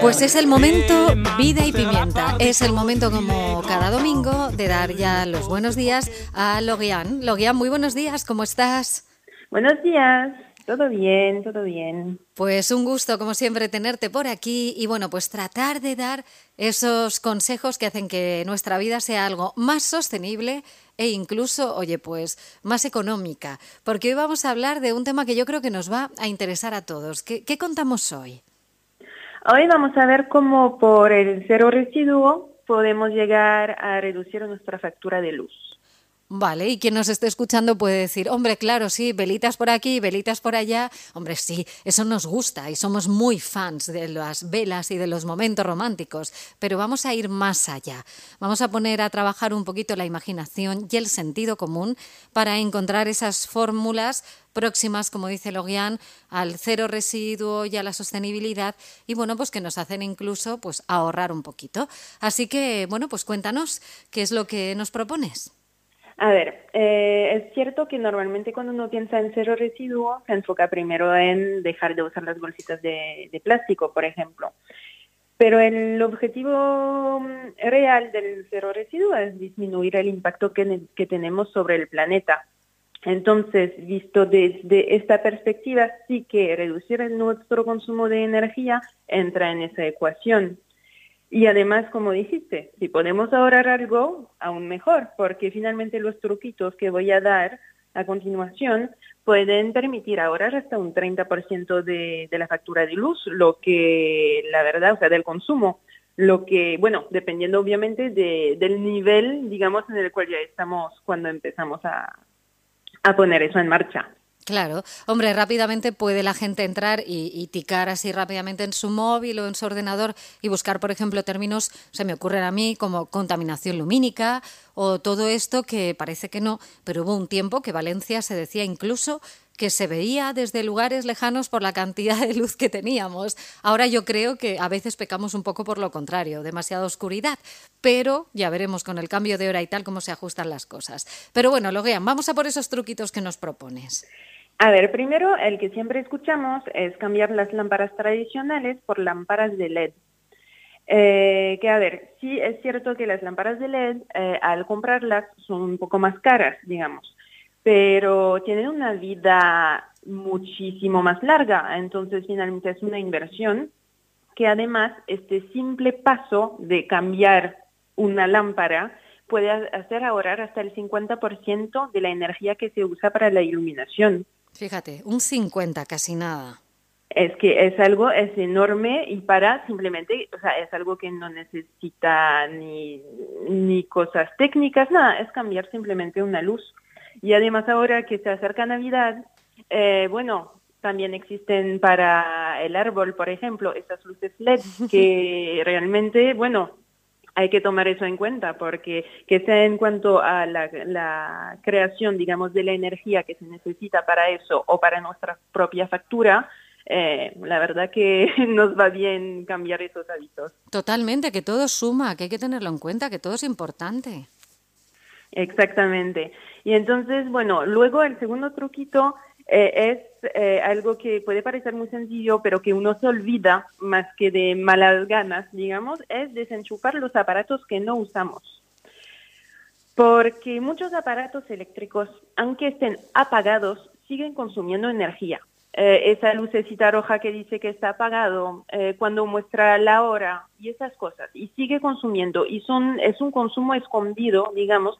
Pues es el momento vida y pimienta. Es el momento como cada domingo de dar ya los buenos días a Logian. Logian, muy buenos días, ¿cómo estás? Buenos días. Todo bien, todo bien. Pues un gusto, como siempre, tenerte por aquí y bueno, pues tratar de dar esos consejos que hacen que nuestra vida sea algo más sostenible e incluso, oye, pues más económica. Porque hoy vamos a hablar de un tema que yo creo que nos va a interesar a todos. ¿Qué, qué contamos hoy? Hoy vamos a ver cómo por el cero residuo podemos llegar a reducir nuestra factura de luz. Vale, y quien nos esté escuchando puede decir, hombre, claro, sí, velitas por aquí, velitas por allá. Hombre, sí, eso nos gusta y somos muy fans de las velas y de los momentos románticos, pero vamos a ir más allá. Vamos a poner a trabajar un poquito la imaginación y el sentido común para encontrar esas fórmulas próximas, como dice Logian, al cero residuo y a la sostenibilidad y bueno, pues que nos hacen incluso pues ahorrar un poquito. Así que, bueno, pues cuéntanos qué es lo que nos propones. A ver, eh, es cierto que normalmente cuando uno piensa en cero residuo, se enfoca primero en dejar de usar las bolsitas de, plástico, por ejemplo. Pero el objetivo mm, real del cero residuo es disminuir el impacto que, que tenemos sobre el planeta. Entonces, visto desde esta perspectiva, sí que reducir nuestro consumo de energía entra en esa ecuación. Y además, como dijiste, si podemos ahorrar algo, aún mejor, porque finalmente los truquitos que voy a dar a continuación pueden permitir ahorrar hasta un 30% de, de la factura de luz, lo que, la verdad, o sea, del consumo, lo que, bueno, dependiendo obviamente de, del nivel, digamos, en el cual ya estamos cuando empezamos a, a poner eso en marcha. Claro, hombre, rápidamente puede la gente entrar y, ticar así rápidamente en su móvil o en su ordenador y buscar, por ejemplo, términos, se me ocurren a mí, como contaminación lumínica o todo esto que parece que no, pero hubo un tiempo que Valencia se decía incluso que se veía desde lugares lejanos por la cantidad de luz que teníamos. Ahora yo creo que a veces pecamos un poco por lo contrario, demasiada oscuridad, pero ya veremos con el cambio de hora y tal cómo se ajustan las cosas. Pero bueno, Loguean, vamos a por esos truquitos que nos propones. A ver, primero, el que siempre escuchamos es cambiar las lámparas tradicionales por lámparas de LED. Eh, que a ver, sí es cierto que las lámparas de LED eh, al comprarlas son un poco más caras, digamos, pero tienen una vida muchísimo más larga, entonces finalmente es una inversión que además este simple paso de cambiar una lámpara puede hacer ahorrar hasta el 50% de la energía que se usa para la iluminación. Fíjate, un 50, casi nada. Es que es algo, es enorme y para simplemente, o sea, es algo que no necesita ni, ni cosas técnicas, nada, es cambiar simplemente una luz. Y además ahora que se acerca Navidad, eh, bueno, también existen para el árbol, por ejemplo, estas luces LED que realmente, bueno, hay que tomar eso en cuenta porque que sea en cuanto a la, creación, digamos, de la energía que se necesita para eso o para nuestra propia factura, eh, la verdad que nos va bien cambiar esos hábitos. Totalmente, que todo suma, que hay que tenerlo en cuenta, que todo es importante. Exactamente. Y entonces, bueno, luego el segundo truquito eh, es eh, algo que puede parecer muy sencillo, pero que uno se olvida más que de malas ganas, digamos, es desenchufar los aparatos que no usamos. Porque muchos aparatos eléctricos, aunque estén apagados, siguen consumiendo energía. Eh, esa lucecita roja que dice que está apagado, cuando muestra la hora y esas cosas, y sigue consumiendo, y son, es un consumo escondido, digamos,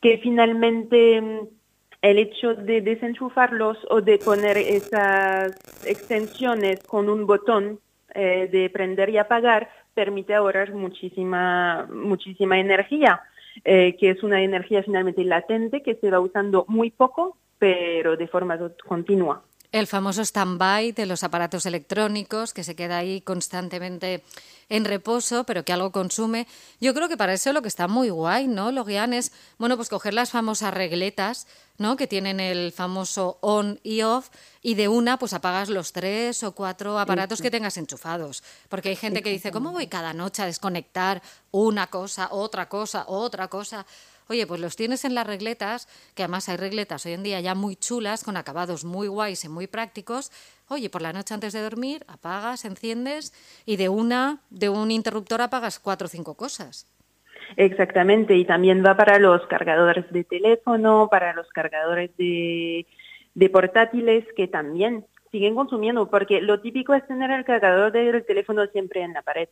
que finalmente mm, el hecho de desenchufarlos o de poner esas extensiones con un botón eh, de prender y apagar permite ahorrar muchísima, muchísima energía, eh, que es una energía finalmente latente que se va usando muy poco, pero de forma continua. El famoso stand-by de los aparatos electrónicos que se queda ahí constantemente en reposo, pero que algo consume. Yo creo que para eso lo que está muy guay, ¿no? Lo guian es, bueno, pues coger las famosas regletas, ¿no? Que tienen el famoso on y off y de una pues apagas los tres o cuatro aparatos que tengas enchufados. Porque hay gente que dice, ¿cómo voy cada noche a desconectar una cosa, otra cosa, otra cosa? Oye, pues los tienes en las regletas, que además hay regletas hoy en día ya muy chulas, con acabados muy guays y muy prácticos. Oye, por la noche antes de dormir, apagas, enciendes y de una, de un interruptor apagas cuatro o cinco cosas. Exactamente, y también va para los cargadores de teléfono, para los cargadores de, de portátiles que también siguen consumiendo, porque lo típico es tener el cargador del teléfono siempre en la pared.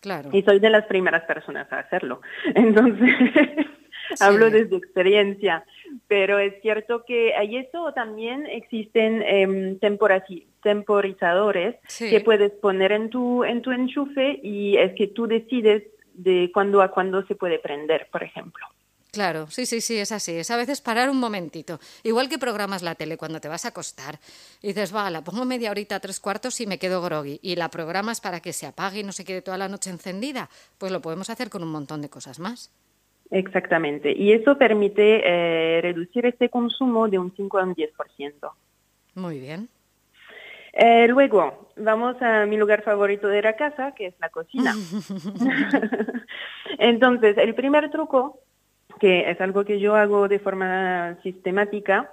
Claro. Y soy de las primeras personas a hacerlo. Entonces, hablo desde experiencia. Pero es cierto que hay eso también existen eh, temporizadores que puedes poner en tu, en tu enchufe y es que tú decides de cuándo a cuándo se puede prender, por ejemplo. Claro, sí, sí, sí, es así. Es a veces parar un momentito. Igual que programas la tele cuando te vas a acostar. Y dices, va, la pongo media horita, tres cuartos y me quedo groggy. Y la programas para que se apague y no se quede toda la noche encendida. Pues lo podemos hacer con un montón de cosas más. Exactamente. Y eso permite eh, reducir este consumo de un 5 a un 10%. Muy bien. Eh, luego, vamos a mi lugar favorito de la casa, que es la cocina. Entonces, el primer truco que es algo que yo hago de forma sistemática,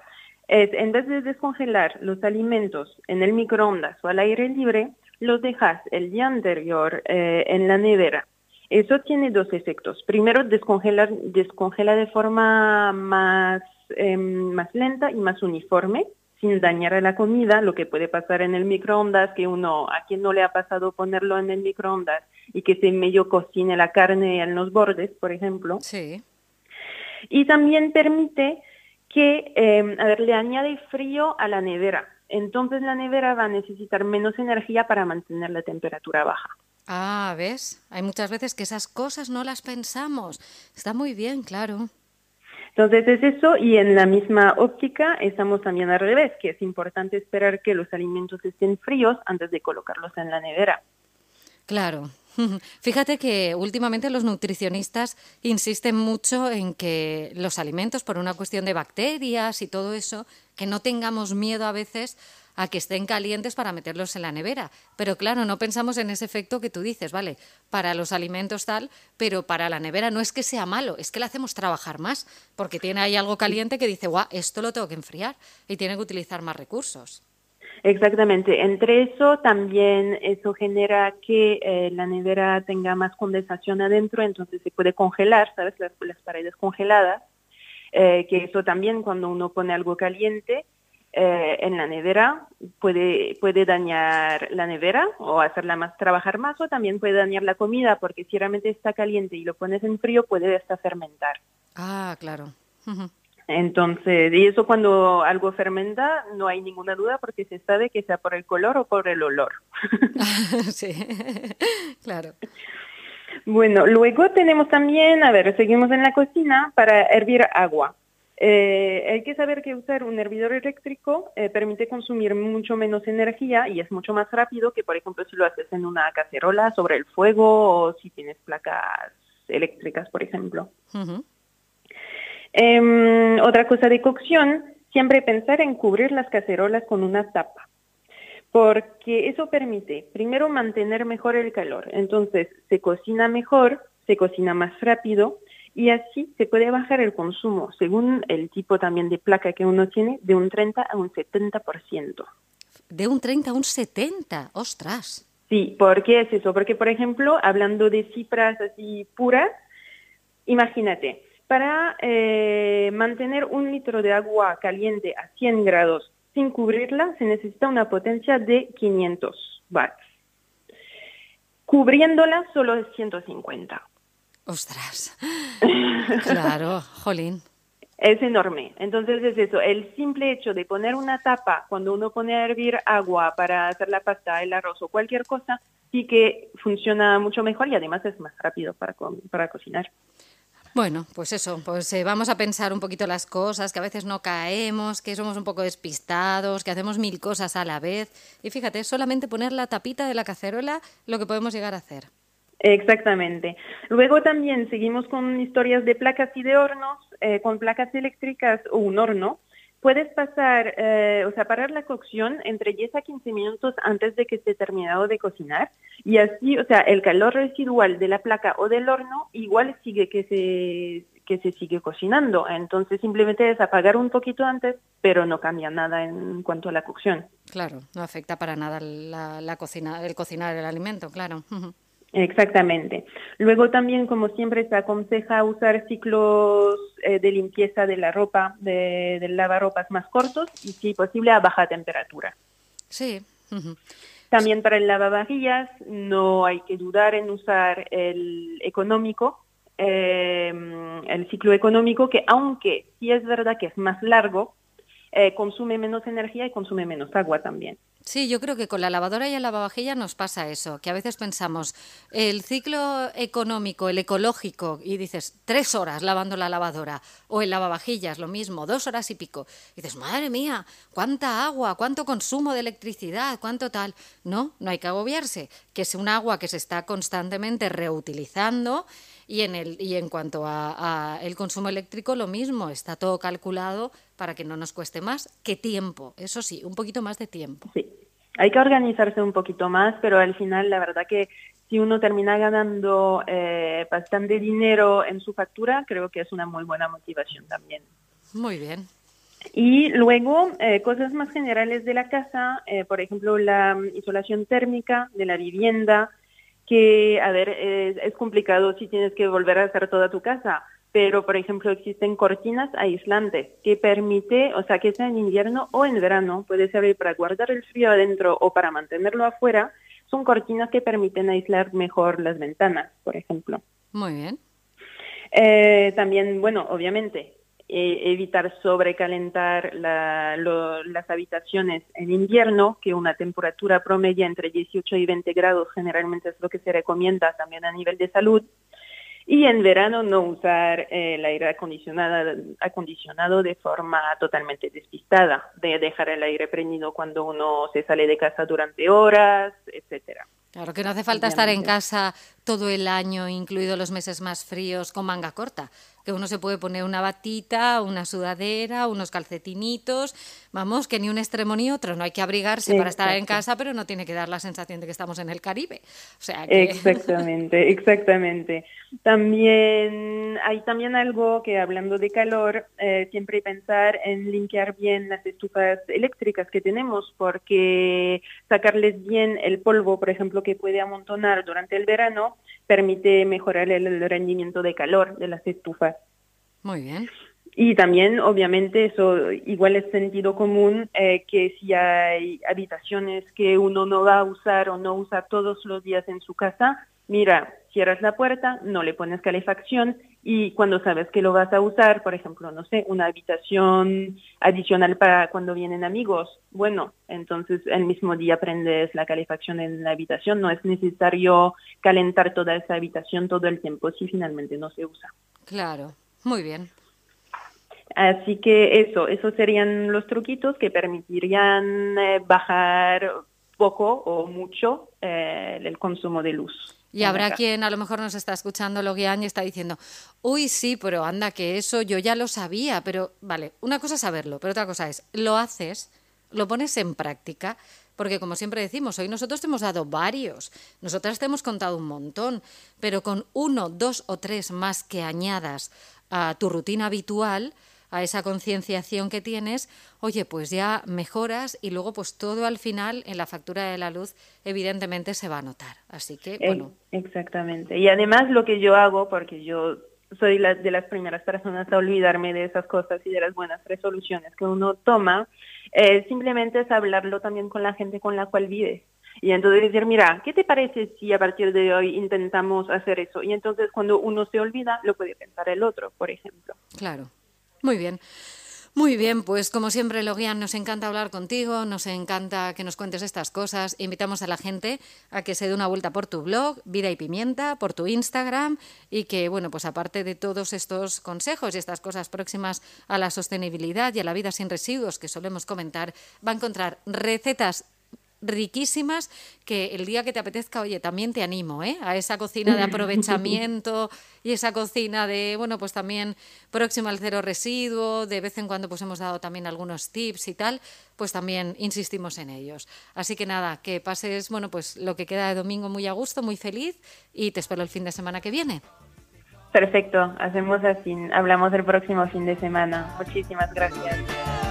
es en vez de descongelar los alimentos en el microondas o al aire libre, los dejas el día anterior eh, en la nevera. Eso tiene dos efectos. Primero, descongelar, descongela de forma más, em, más lenta y más uniforme, sin dañar a la comida, lo que puede pasar en el microondas, que uno, a quien no le ha pasado ponerlo en el microondas y que se medio cocine la carne en los bordes, por ejemplo. Sí. Y también permite que, eh, a ver, le añade frío a la nevera. Entonces la nevera va a necesitar menos energía para mantener la temperatura baja. Ah, ¿ves? Hay muchas veces que esas cosas no las pensamos. Está muy bien, claro. Entonces es eso y en la misma óptica estamos también al revés, que es importante esperar que los alimentos estén fríos antes de colocarlos en la nevera. Claro. Fíjate que últimamente los nutricionistas insisten mucho en que los alimentos, por una cuestión de bacterias y todo eso, que no tengamos miedo a veces a que estén calientes para meterlos en la nevera. Pero claro, no pensamos en ese efecto que tú dices, ¿vale? Para los alimentos tal, pero para la nevera no es que sea malo, es que le hacemos trabajar más, porque tiene ahí algo caliente que dice, guau, esto lo tengo que enfriar y tiene que utilizar más recursos. Exactamente. Entre eso también eso genera que eh, la nevera tenga más condensación adentro, entonces se puede congelar, ¿sabes? Las, paredes congeladas. Eh, que eso también cuando uno pone algo caliente eh, en la nevera puede, puede dañar la nevera o hacerla más trabajar más o también puede dañar la comida porque si realmente está caliente y lo pones en frío puede hasta fermentar. Ah, claro. Entonces, y eso cuando algo fermenta, no hay ninguna duda porque se sabe que sea por el color o por el olor. sí, claro. Bueno, luego tenemos también, a ver, seguimos en la cocina para hervir agua. Eh, hay que saber que usar un hervidor eléctrico eh, permite consumir mucho menos energía y es mucho más rápido que, por ejemplo, si lo haces en una cacerola sobre el fuego o si tienes placas eléctricas, por ejemplo. Eh, otra cosa de cocción, siempre pensar en cubrir las cacerolas con una tapa, porque eso permite, primero, mantener mejor el calor. Entonces, se cocina mejor, se cocina más rápido y así se puede bajar el consumo, según el tipo también de placa que uno tiene, de un 30 a un 70%. De un 30 a un 70, ostras. Sí, ¿por qué es eso? Porque, por ejemplo, hablando de cifras así puras, imagínate, para eh, mantener un litro de agua caliente a 100 grados sin cubrirla, se necesita una potencia de 500 watts. Cubriéndola solo es 150. Ostras. claro, jolín. Es enorme. Entonces es eso, el simple hecho de poner una tapa cuando uno pone a hervir agua para hacer la pasta, el arroz o cualquier cosa, sí que funciona mucho mejor y además es más rápido para, para cocinar. Bueno, pues eso, pues eh, vamos a pensar un poquito las cosas, que a veces no caemos, que somos un poco despistados, que hacemos mil cosas a la vez. Y fíjate, solamente poner la tapita de la cacerola lo que podemos llegar a hacer. Exactamente. Luego también seguimos con historias de placas y de hornos, eh, con placas eléctricas o un horno puedes pasar, eh, o sea, parar la cocción entre 10 a 15 minutos antes de que esté terminado de cocinar y así, o sea, el calor residual de la placa o del horno igual sigue que se que se sigue cocinando. Entonces simplemente es apagar un poquito antes, pero no cambia nada en cuanto a la cocción. Claro, no afecta para nada la, cocina, el cocinar el alimento, claro. Exactamente. Luego también, como siempre, se aconseja usar ciclos eh, de limpieza de la ropa, de, de lavarropas más cortos y, si posible, a baja temperatura. Sí. También para el lavavajillas no hay que dudar en usar el económico, eh, el ciclo económico, que aunque sí es verdad que es más largo, eh, consume menos energía y consume menos agua también. Sí, yo creo que con la lavadora y el lavavajilla nos pasa eso, que a veces pensamos el ciclo económico, el ecológico, y dices tres horas lavando la lavadora, o el lavavajillas, lo mismo, dos horas y pico. Y dices, madre mía, cuánta agua, cuánto consumo de electricidad, cuánto tal. No, no hay que agobiarse, que es un agua que se está constantemente reutilizando y en, el, y en cuanto a, el consumo eléctrico, lo mismo, está todo calculado para que no nos cueste más que tiempo, eso sí, un poquito más de tiempo. Sí, hay que organizarse un poquito más, pero al final la verdad que si uno termina ganando eh, bastante dinero en su factura, creo que es una muy buena motivación también. Muy bien. Y luego, eh, cosas más generales de la casa, eh, por ejemplo, la isolación térmica de la vivienda, que, a ver, es, complicado si tienes que volver a hacer toda tu casa, pero por ejemplo existen cortinas aislantes que permite, o sea, que sea en invierno o en verano, puede servir para guardar el frío adentro o para mantenerlo afuera, son cortinas que permiten aislar mejor las ventanas, por ejemplo. Muy bien. Eh, también, bueno, obviamente, eh, evitar sobrecalentar las habitaciones en invierno, que una temperatura promedia entre 18 y 20 grados generalmente es lo que se recomienda también a nivel de salud. Y en verano no usar eh, el aire acondicionado, acondicionado de forma totalmente despistada, de dejar el aire prendido cuando uno se sale de casa durante horas, etcétera. Claro que no hace falta estar en casa todo el año, incluidos los meses más fríos, con manga corta que uno se puede poner una batita, una sudadera, unos calcetinitos, vamos, que ni un extremo ni otro, no hay que abrigarse para estar en casa, pero no tiene que dar la sensación de que estamos en el Caribe. O sea Exactamente, exactamente. También hay también algo que hablando de calor, eh, siempre pensar en limpiar bien las estufas eléctricas que tenemos, porque sacarles bien el polvo, por ejemplo, que puede amontonar durante el verano, permite mejorar el rendimiento de calor de las estufas. Muy bien. Y también, obviamente, eso igual es sentido común eh, que si hay habitaciones que uno no va a usar o no usa todos los días en su casa, mira, cierras la puerta, no le pones calefacción y cuando sabes que lo vas a usar, por ejemplo, no sé, una habitación adicional para cuando vienen amigos, bueno, entonces el mismo día prendes la calefacción en la habitación, no es necesario calentar toda esa habitación todo el tiempo si finalmente no se usa. Claro, muy bien. Así que eso, esos serían los truquitos que permitirían eh, bajar poco o mucho eh, el consumo de luz. Y habrá quien a lo mejor nos está escuchando lo y está diciendo, uy, sí, pero anda, que eso yo ya lo sabía, pero vale, una cosa es saberlo, pero otra cosa es, lo haces, lo pones en práctica, porque como siempre decimos, hoy nosotros te hemos dado varios, nosotras te hemos contado un montón, pero con uno, dos o tres más que añadas a tu rutina habitual, a esa concienciación que tienes, oye, pues ya mejoras y luego pues todo al final en la factura de la luz evidentemente se va a notar. Así que, bueno. Exactamente. Y además lo que yo hago, porque yo soy la, de las primeras personas a olvidarme de esas cosas y de las buenas resoluciones que uno toma, eh, simplemente es hablarlo también con la gente con la cual vives. Y entonces decir, mira, ¿qué te parece si a partir de hoy intentamos hacer eso? Y entonces cuando uno se olvida, lo puede pensar el otro, por ejemplo. Claro. Muy bien. Muy bien, pues como siempre, Logian, nos encanta hablar contigo, nos encanta que nos cuentes estas cosas. Invitamos a la gente a que se dé una vuelta por tu blog, Vida y Pimienta, por tu Instagram y que, bueno, pues aparte de todos estos consejos y estas cosas próximas a la sostenibilidad y a la vida sin residuos que solemos comentar, va a encontrar recetas riquísimas que el día que te apetezca, oye, también te animo ¿eh? a esa cocina de aprovechamiento y esa cocina de, bueno, pues también próxima al cero residuo, de vez en cuando pues hemos dado también algunos tips y tal, pues también insistimos en ellos. Así que nada, que pases, bueno, pues lo que queda de domingo muy a gusto, muy feliz y te espero el fin de semana que viene. Perfecto, hacemos así, hablamos el próximo fin de semana. Muchísimas gracias.